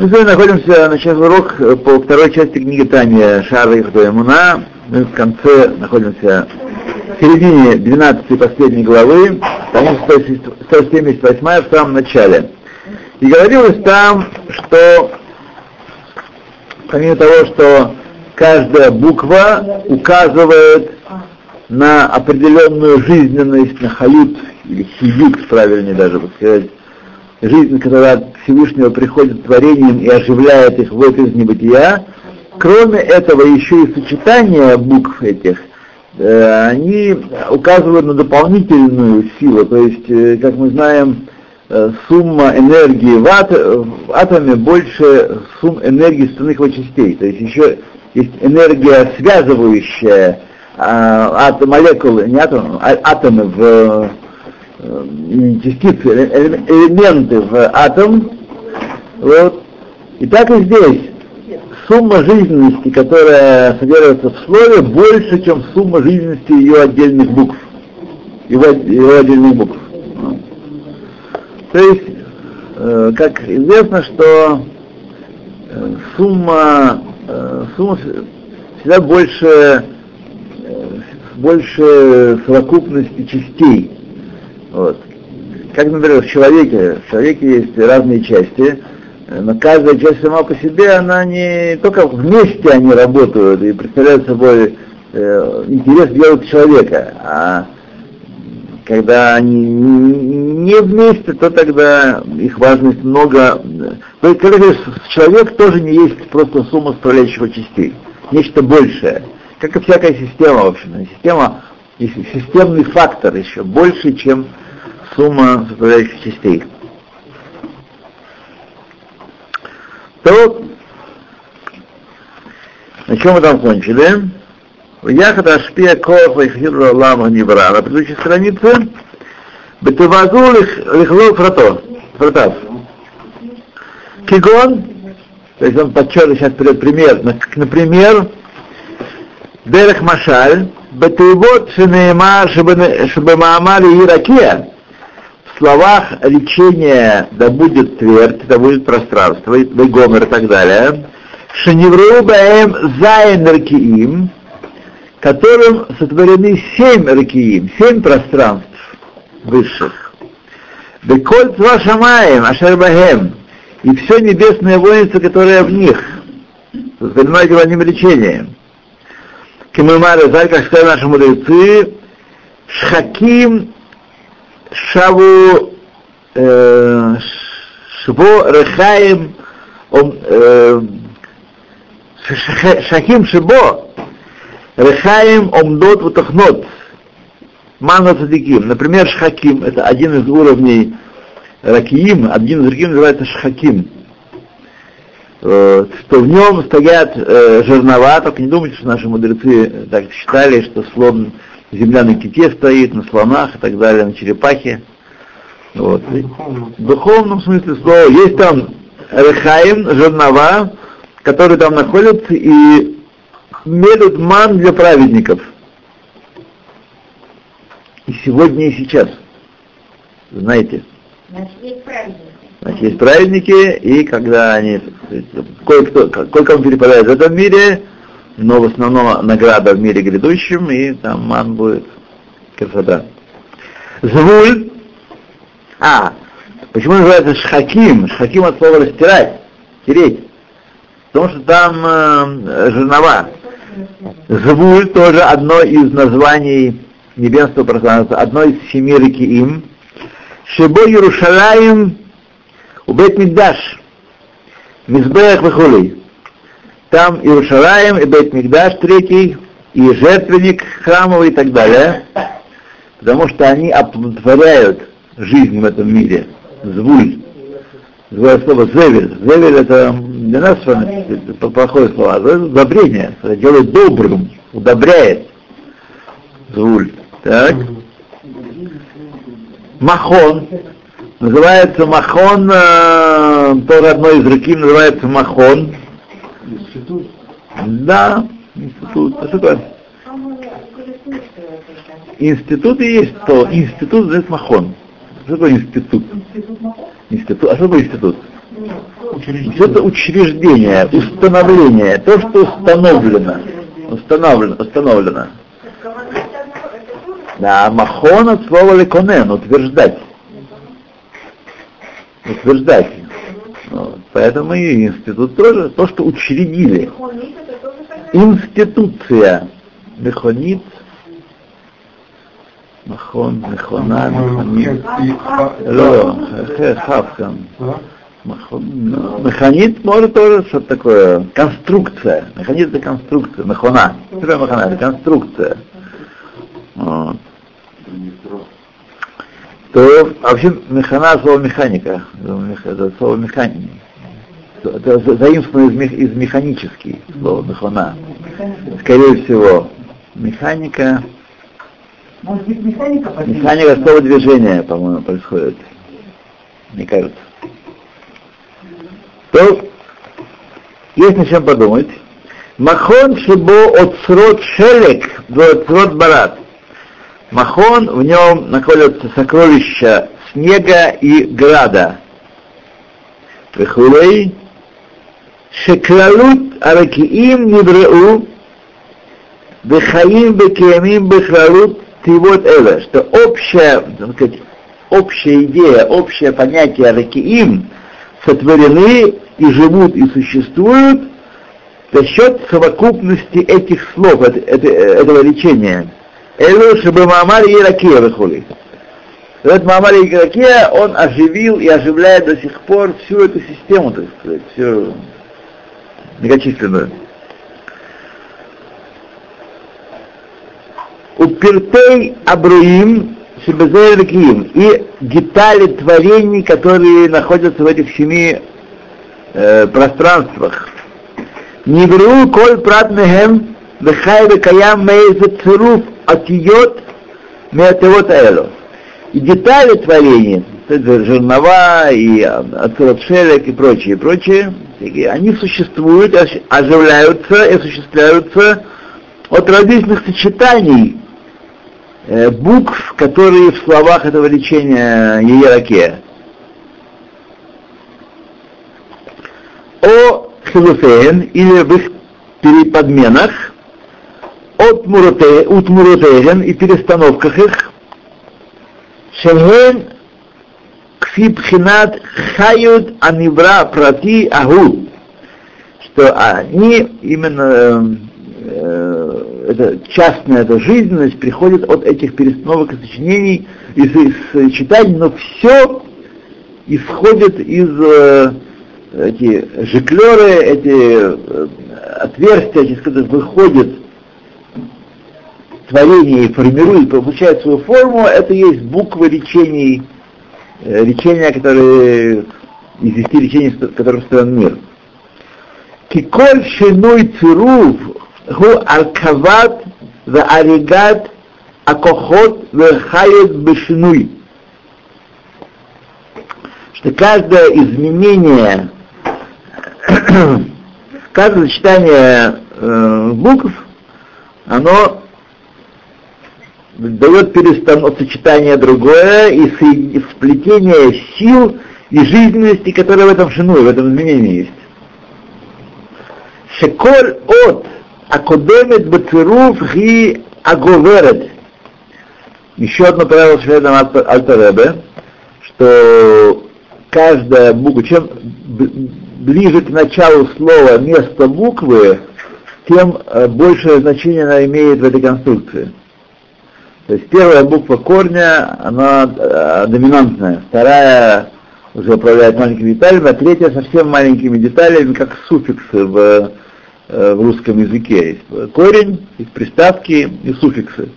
Мы с вами находимся, начав урок по второй части книги Таня Шара и Муна. Мы в конце находимся в середине 12 последней главы, тому 178 в самом начале. И говорилось там, что помимо того, что каждая буква указывает на определенную жизненность, на хают, или хиют, правильнее даже бы сказать, жизнь, от Всевышнего приходит творением и оживляет их вот из небытия, кроме этого еще и сочетание букв этих, э, они указывают на дополнительную силу, то есть, э, как мы знаем, э, сумма энергии в, ат, в атоме больше сумм энергии остальных его частей, то есть еще есть энергия связывающая а, от молекулы, не атомы, а атомы в частицы, элементы в атом. Вот. И так и здесь. Сумма жизненности, которая содержится в слове, больше, чем сумма жизненности ее отдельных букв. Его, его отдельных букв. То есть, э, как известно, что э, сумма, э, сумма всегда больше, э, больше совокупности частей вот. Как, например, в человеке, в человеке есть разные части, но каждая часть сама по себе, она не только вместе они работают и представляют собой э, интерес делают человека, а когда они не вместе, то тогда их важность много. То когда говоришь, человек тоже не есть просто сумма составляющих частей, нечто большее, как и всякая система, в общем. Система, системный фактор еще больше, чем сумма составляющих частей. То, на чем мы там кончили? Яхат Ашпия Коах Вайхиру Лама Нибра. На предыдущей странице Бетувазу Лихло Фрато. Фратав. Кигон, то есть он подчеркивает сейчас пример, например, Дерех Машаль, Бетуйбот Шенеймар Шабамаамали Иракия, словах речения да будет твердь, да будет пространство, гомер и так далее, Шаневру Баэм Зайн Ракиим, которым сотворены семь Ракиим, семь пространств высших. Беколь Шамаем, Ашер Баэм, и все небесное воинство, которое в них, сотворено этим речением. Кемымары, как сказали наши мудрецы, Шхаким Шаву э, Шво Рехаим э, Шахим Шибо Рехаим Омдот Вутахнот Мана Цадиким. Например, Шхаким, это один из уровней Ракиим, один из других называется Шхаким. Э, что в нем стоят э, жернова, только не думайте, что наши мудрецы так считали, что слон земля на ките стоит, на слонах и так далее, на черепахе. Вот. В духовном смысле слова есть там рехаим, жернова, которые там находятся и мелют ман для праведников. И сегодня, и сейчас. Знаете. Значит, есть праведники. Значит, есть праведники, и когда они, кое-кто, кое-кому перепадает в этом мире, но в основном награда в мире грядущем, и там ман будет красота. Звуль. А, почему называется шхаким? Шхаким от слова растирать, тереть. Потому что там э, жернова. Звуль тоже одно из названий небесного пространства, одно из семи реки им. Шибо Иерушалаем убет Мигдаш. Мизбеях выхулей. Там Иерушалаем и Бейт Мигдаш третий, и жертвенник храмовый и так далее, потому что они оплодотворяют жизнь в этом мире. Звуль. Другое слово зевель. Зевель это для нас с вами это плохое слово, а это удобрение, делает добрым, удобряет. Звуль. Так. Махон. Называется махон, э, тоже одно из реки называется махон. Институт? Да, институт. А что такое? Институт и есть то. Институт это махон. Что такое институт? Институт. А что такое институт? Учреждение. Это учреждение, установление, то, что установлено. Установлено, установлено. Да, махон от слова леконен, утверждать. Утверждать. Вот. Поэтому и институт тоже, то, что учредили. Институция. Мехонит, Махон, Мехона, Мехонит. Ло, Хавкан. Механит может тоже что-то такое. Конструкция. Механит это конструкция. Мехона. Что мехона? Это конструкция. Вот. То вообще механа слово механика. Это слово механика. Это заимствовано из, мех, из механический слово механа. Скорее всего, механика. Может быть, механика? Механика слово движения, по-моему, происходит. Мне кажется то есть на чем подумать. Махон шибо от срод шелек до срод барат. Махон, в нем находятся сокровища снега и града. Вехулей, шеклалут аракиим нибреу, вехаим бекиямим бехлалут тивот эве, что общая, так сказать, общая идея, общее понятие аракиим, сотворены и живут и существуют за счет совокупности этих слов, этого речения. Элу чтобы Маамар Иракия выходит. Этот Маамар Иракия, он оживил и оживляет до сих пор всю эту систему, так сказать, всю многочисленную. У Пиртей Абруим Шибезеркиим и детали творений, которые находятся в этих семи э, пространствах. Нивру коль прат мехем вехай векаям мейзе цируф отиот меатевот аэло. И детали творения, жернова и ацелотшелек и прочее, прочее, они существуют, оживляются и осуществляются от различных сочетаний Э, букв, которые в словах этого речения Еераке. О хилуфеен или в их переподменах, от муроте, от муротеген и перестановках их, шельген кфибхинат хают анивра прати агу, что они именно э, эта частная эта жизненность приходит от этих перестановок и сочинений, из, из читаний, но все исходит из э, эти жиклеры, эти э, отверстия, через которые выходит творение формирует, получает свою форму, это есть буквы речений, э, лечения, которые из десяти речений, которые устроен мир. Киколь шинуй цирув ху аркават ва аригат акохот вехает бешинуй. Что каждое изменение, каждое сочетание э, букв, оно дает перестанов сочетание другое и сплетение сил и жизненности, которые в этом шинуе, в этом изменении есть. Шеколь от Акодемет Бацируф Хи Аговерет. Еще одно правило Шведом Альтаребе, что каждая буква, чем ближе к началу слова место буквы, тем э, большее значение она имеет в этой конструкции. То есть первая буква корня, она э, доминантная, вторая уже управляет маленькими деталями, а третья совсем маленькими деталями, как суффиксы в Э, в русском языке. Есть корень, есть приставки и суффиксы.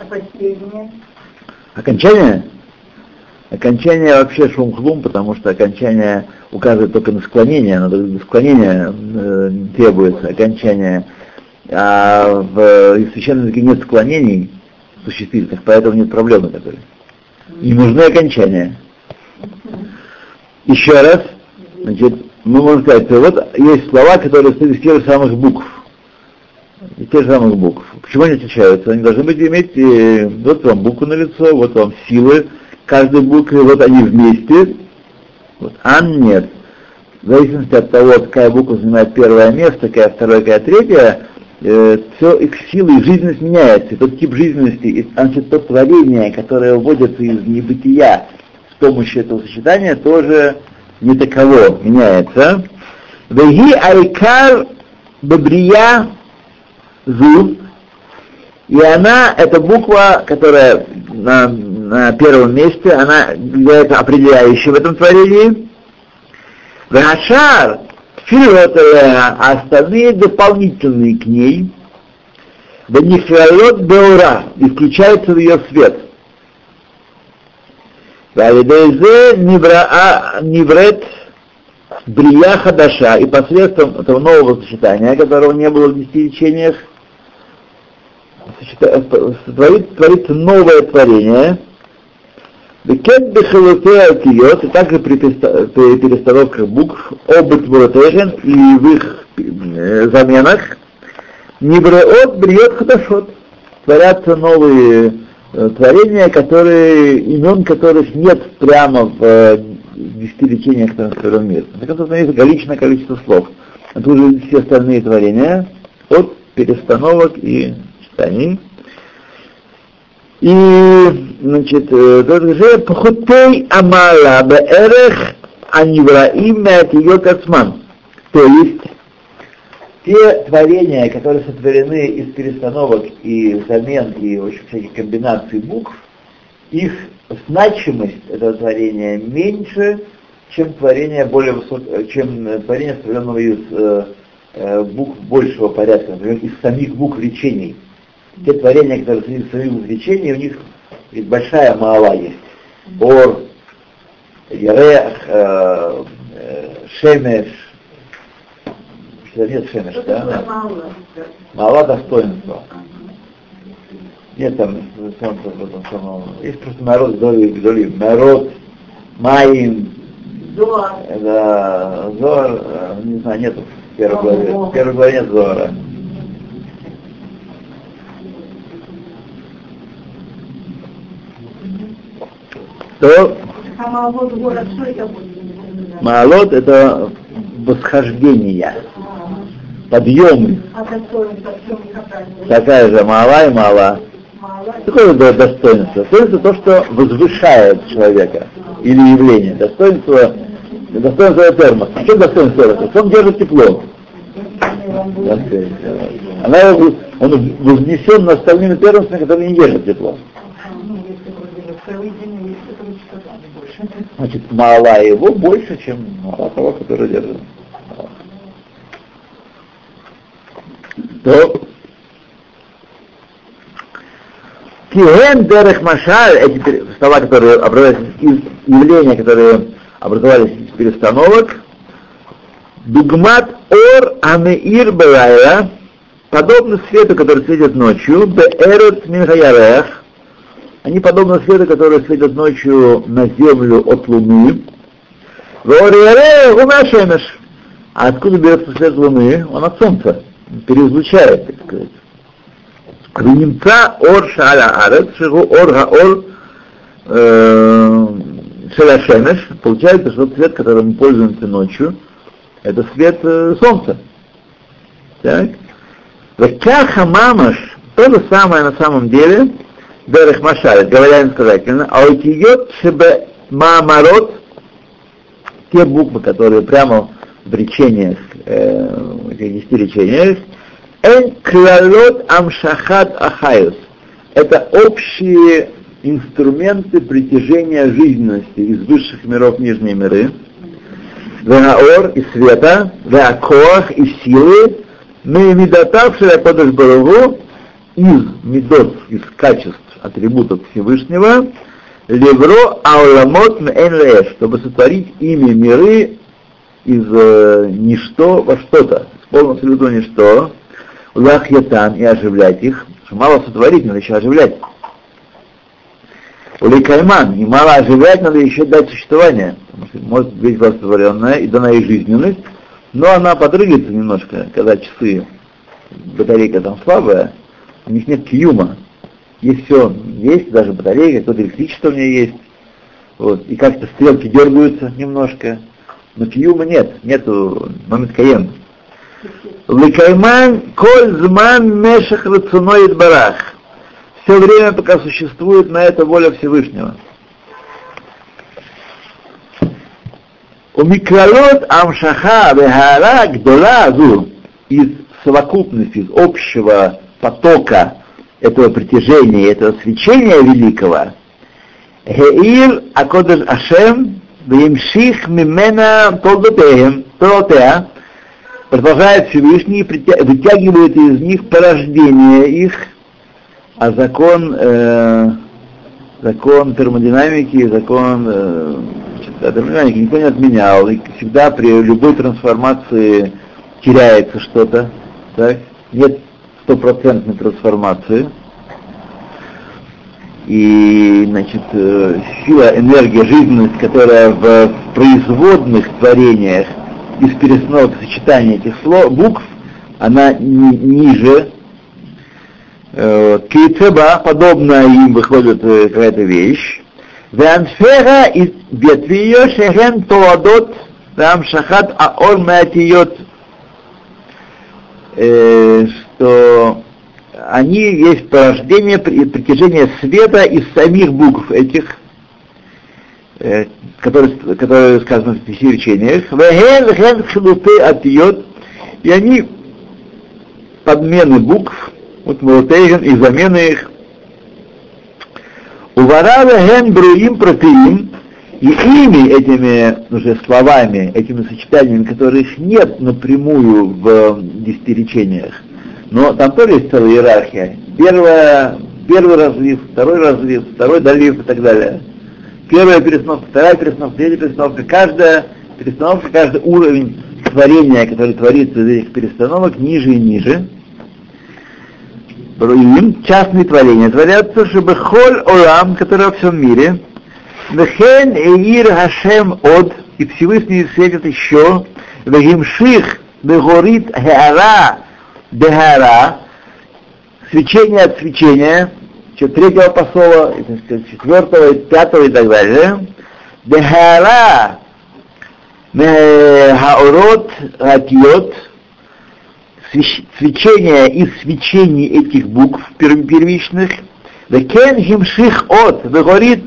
А последнее? Окончание? Окончание вообще шумхлум, потому что окончание указывает только на склонение, надо склонение э, требуется, окончание. А в, в священном языке нет склонений существительных, поэтому нет проблемы такой. Не нужны окончания. Еще раз, значит, мы можем сказать, что вот есть слова, которые состоят из тех же самых букв. Из тех же самых букв. Почему они отличаются? Они должны быть иметь, э, вот вам буквы на лицо, вот вам силы каждой буквы, вот они вместе. Вот ан нет. в зависимости от того, какая буква занимает первое место, какая второе, какая третья, э, все их силы и жизненность меняется. И тот тип жизненности, и, значит, то творение, которое вводится из небытия с помощью этого сочетания, тоже не таково меняется. Веги айкар бабрия зу, и она, эта буква, которая на, на первом месте, она является определяющей в этом творении. Вахашар, а остальные дополнительные к ней, Бенихрайот Беура, и включается в ее свет. Валидейзе Ниврет Брия Хадаша, и посредством этого нового сочетания, которого не было в десяти лечениях, творит, творится новое творение, Бекет бехалутея киот, и также при, перестановках букв, обут буротехен и в их заменах, небреот бриот хадашот, творятся новые творения, которые, имен которых нет прямо в десяти речениях втором мире. На конце есть ограниченное количество слов. Это уже все остальные творения от перестановок и читаний. И, значит, тот же пхутей амала беэрех анивраим мятиот ацман. То есть, те творения, которые сотворены из перестановок и замен, и общем, всяких комбинаций букв, их значимость этого творения меньше, чем творение более высок... чем творение, сотворенного из э, э, букв большего порядка, например, из самих букв речений те творения, которые среди своих увлечений, у них ведь большая мала есть. Ор, Ярех, э, э, Шемеш, нет Шемеш, да? Мала достоинства. Нет там, есть просто народ Гдоли, Гдоли, народ, Маим, Зор, да, Зор, э, не знаю, нету в первой главе, в первой главе нет Зора. То Маалот это восхождение, подъемы. Такая же мала и мала. Какое достоинство? Достоинство то, что возвышает человека или явление. Достоинство, достоинство термоса. В чем достоинство термоса? Он держит тепло. Она, он вознесен на остальными термосами, которые не держат тепло. Значит, мала его больше, чем мала того, который держит. То Киэн Дерех Машаль, эти слова, которые образовались из явления, которые образовались из перестановок, Дугмат Ор Амеир Белайла, подобно свету, который светит ночью, Беэрет Минхаярех, они подобны свету, который светит ночью на землю от луны. А откуда берется свет луны? Он от солнца. Переизлучает, так сказать. Внимца ор шаля арет, шигу ор гаор э, шаля шемеш. Получается, что цвет, которым мы пользуемся ночью, это свет э, солнца. Так? Векаха мамаш, то же самое на самом деле, Дерех Машаль, говоря инсказательно, а у идет шебе маамарот, те буквы, которые прямо в речениях, э, в десяти речениях, эн клалот амшахат ахайус. Это общие инструменты притяжения жизненности из высших миров в нижние миры, Вегаор и света, Веакоах и силы, мы медотавшие Кодыш Баругу из медот, из качеств атрибутов Всевышнего, левро ауламот мэн чтобы сотворить ими миры из э, ничто во что-то, с полным абсолютно ничто, лахьятан и оживлять их, что мало сотворить, надо еще оживлять. Уликайман, и мало оживлять, надо еще дать существование, потому что может быть сотворенная и дана ей жизненность, но она подрыгается немножко, когда часы, батарейка там слабая, у них нет кьюма, есть все, есть даже батарейка, какое-то электричество у меня есть. Вот, и как-то стрелки дергаются немножко. но киюма нет, нету момент каем. Ликайман коль зман мешах рацуноид барах. Все время, пока существует на это воля Всевышнего. У микролот амшаха вехара гдола из совокупности, из общего потока этого притяжения, этого свечения великого, Геир Акодеш Ашем Вимших Мимена Толотеа, продолжает Всевышний, вытягивает из них порождение их, а закон, э, закон термодинамики, закон э, термодинамики никто не отменял, и всегда при любой трансформации теряется что-то, так? нет стопроцентной трансформации. И, значит, э, сила, энергия, жизненность, которая в производных творениях из перестановок сочетания этих слов, букв, она ни, ниже. Э, Кейцеба, подобно им выходит э, какая-то вещь. Веанфера и ветви ее шехен тоадот там шахат аор маатиот что они есть порождение притяжения света из самих букв этих, э, которые, которые сказаны в пяти речениях. И они подмены букв, вот и замены их. Уварава ген бруим протеим, и ими, этими уже словами, этими сочетаниями, которых нет напрямую в десяти речениях, но там тоже есть целая иерархия. Первая, первый разлив, второй разлив, второй долив и так далее. Первая перестановка, вторая перестановка, третья перестановка. Каждая перестановка, каждый уровень творения, который творится из этих перестановок, ниже и ниже. Им частные творения творятся, чтобы холь олам, который во всем мире, Вехен Эир Хашем Од, и Всевышний светит еще, Вегимших Бегорит Хеара Бехара, свечение от свечения, третьего посола, четвертого, пятого и так далее. Бехара Хаорот Хатиот, свечение из свечений этих букв первичных, Векен Химших От, говорит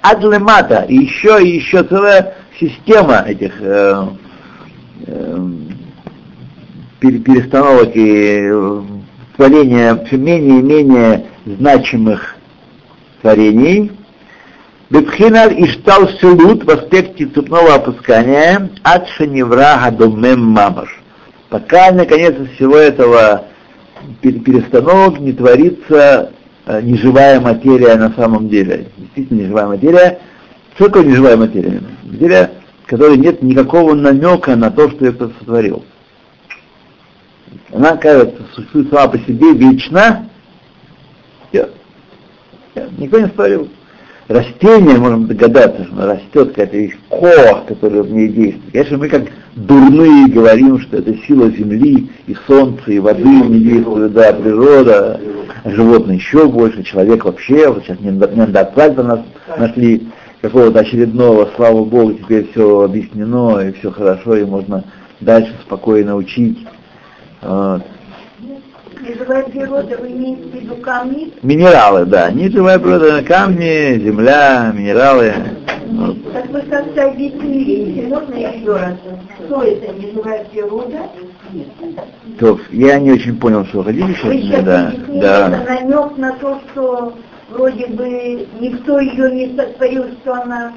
Адлемата, и еще, и еще целая система этих э, э, перестановок и э, творения все менее и менее значимых творений. Бетхинал Иштал Шелут в аспекте цепного опускания от Шаневра Гадомем Мамаш. Пока, наконец, из всего этого перестановок не творится э, неживая материя на самом деле. Действительно неживая материя. Что такое неживая материя? Материя, в которой нет никакого намека на то, что я сотворил она, кажется, существует сама по себе вечно, все. все. Никто не спорил. Растение, можем догадаться, что оно растет, какая-то есть кох, который в ней действует. Конечно, мы как дурные говорим, что это сила земли и солнца, и воды не действует, да, природа, животные еще больше, человек вообще, вот сейчас неандертальцы нас нашли какого-то очередного, слава Богу, теперь все объяснено, и все хорошо, и можно дальше спокойно учить. Неживая природа, вы имеете в виду камни? Минералы, да. Неживая природа, камни, земля, минералы. Вот. Так вы как-то объяснили, можно еще раз, что это неживая природа? То, я не очень понял, что хотите Вы сейчас да, да. это намек на то, что вроде бы никто ее не сотворил, что она...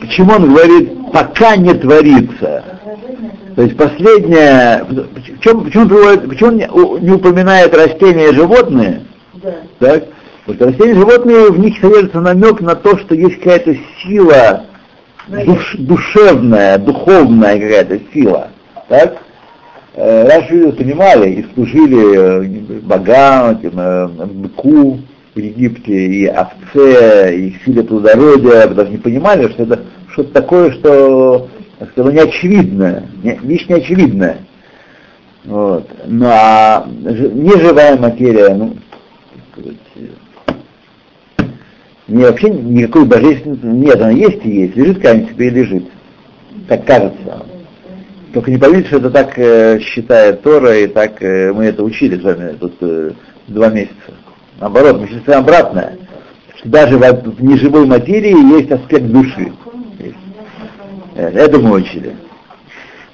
Почему он говорит, пока не творится? То есть последнее, почему, почему, приводит, почему он не, не упоминает растения и животные? Да. Так? Вот растения и животные, в них содержится намек на то, что есть какая-то сила душ, душевная, духовная какая-то сила. Так? Э, раньше люди понимали и служили э, богам, этим, э, быку в Египте, и овце, и силе плодородия, даже не понимали, что это что-то такое, что так сказать, неочевидное, не, вещь неочевидная. Вот. Ну а неживая материя, ну, сказать, не вообще никакой божественности нет, она есть и есть, лежит камень себе и лежит. Так кажется. Только не поверите, что это так э, считает Тора, и так э, мы это учили с вами тут э, два месяца. Наоборот, мы считаем обратное. Что даже в, неживой материи есть аспект души. Это мы учили.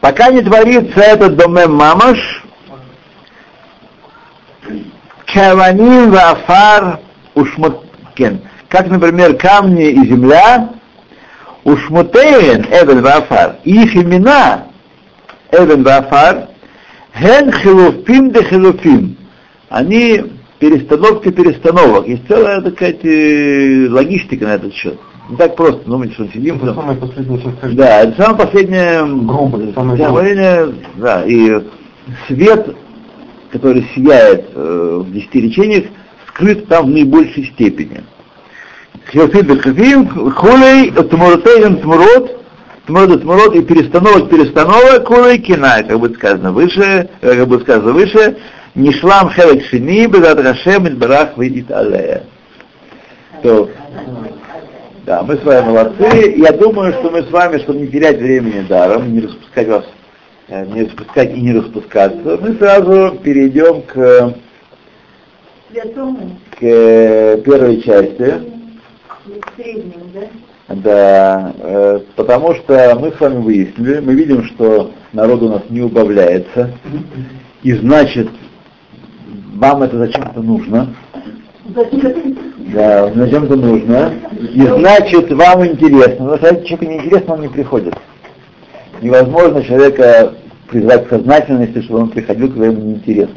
Пока не творится этот домем мамаш, каваним вафар ушмуткен. Как, например, камни и земля, ушмутеен эвен вафар. И их имена эвен вафар, ген хилуфим де хилуфим. Они перестановки перестановок. Есть целая такая э, логистика на этот счет. Не так просто думать, что сидим. Это самое последнее совхождение. Да, это самое последнее... Грубое, самое да, грубое. да, и свет, который сияет э, в десяти речениях, скрыт там в наибольшей степени. Хилфим бехилфим, хулей, тмуротейн тмурот, тмурот тмурот и перестановок перестановок, хулей кина, как будет сказано выше, э, как будет сказано выше, Нишлам хелек шини, безат Рашем, Идбарах, выйдет алея. То, да, мы с вами молодцы. Я думаю, что мы с вами, чтобы не терять времени даром, не распускать вас, э, не распускать и не распускаться, мы сразу перейдем к, к э, первой части. Да, э, потому что мы с вами выяснили, мы видим, что народ у нас не убавляется, и значит, вам это зачем-то нужно. Да, зачем-то нужно. И значит, вам интересно. Потому что если человеку неинтересно, он не приходит. Невозможно человека призвать к сознательности, чтобы он приходил, когда ему неинтересно.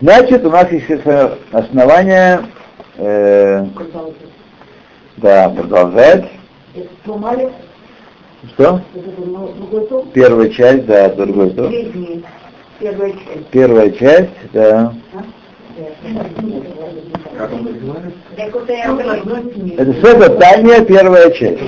Значит, у нас есть э, основания э, да, продолжать. Что? Первая часть, да, другой том. Первая часть. Первая часть, да. Это Сефа Таня, первая часть.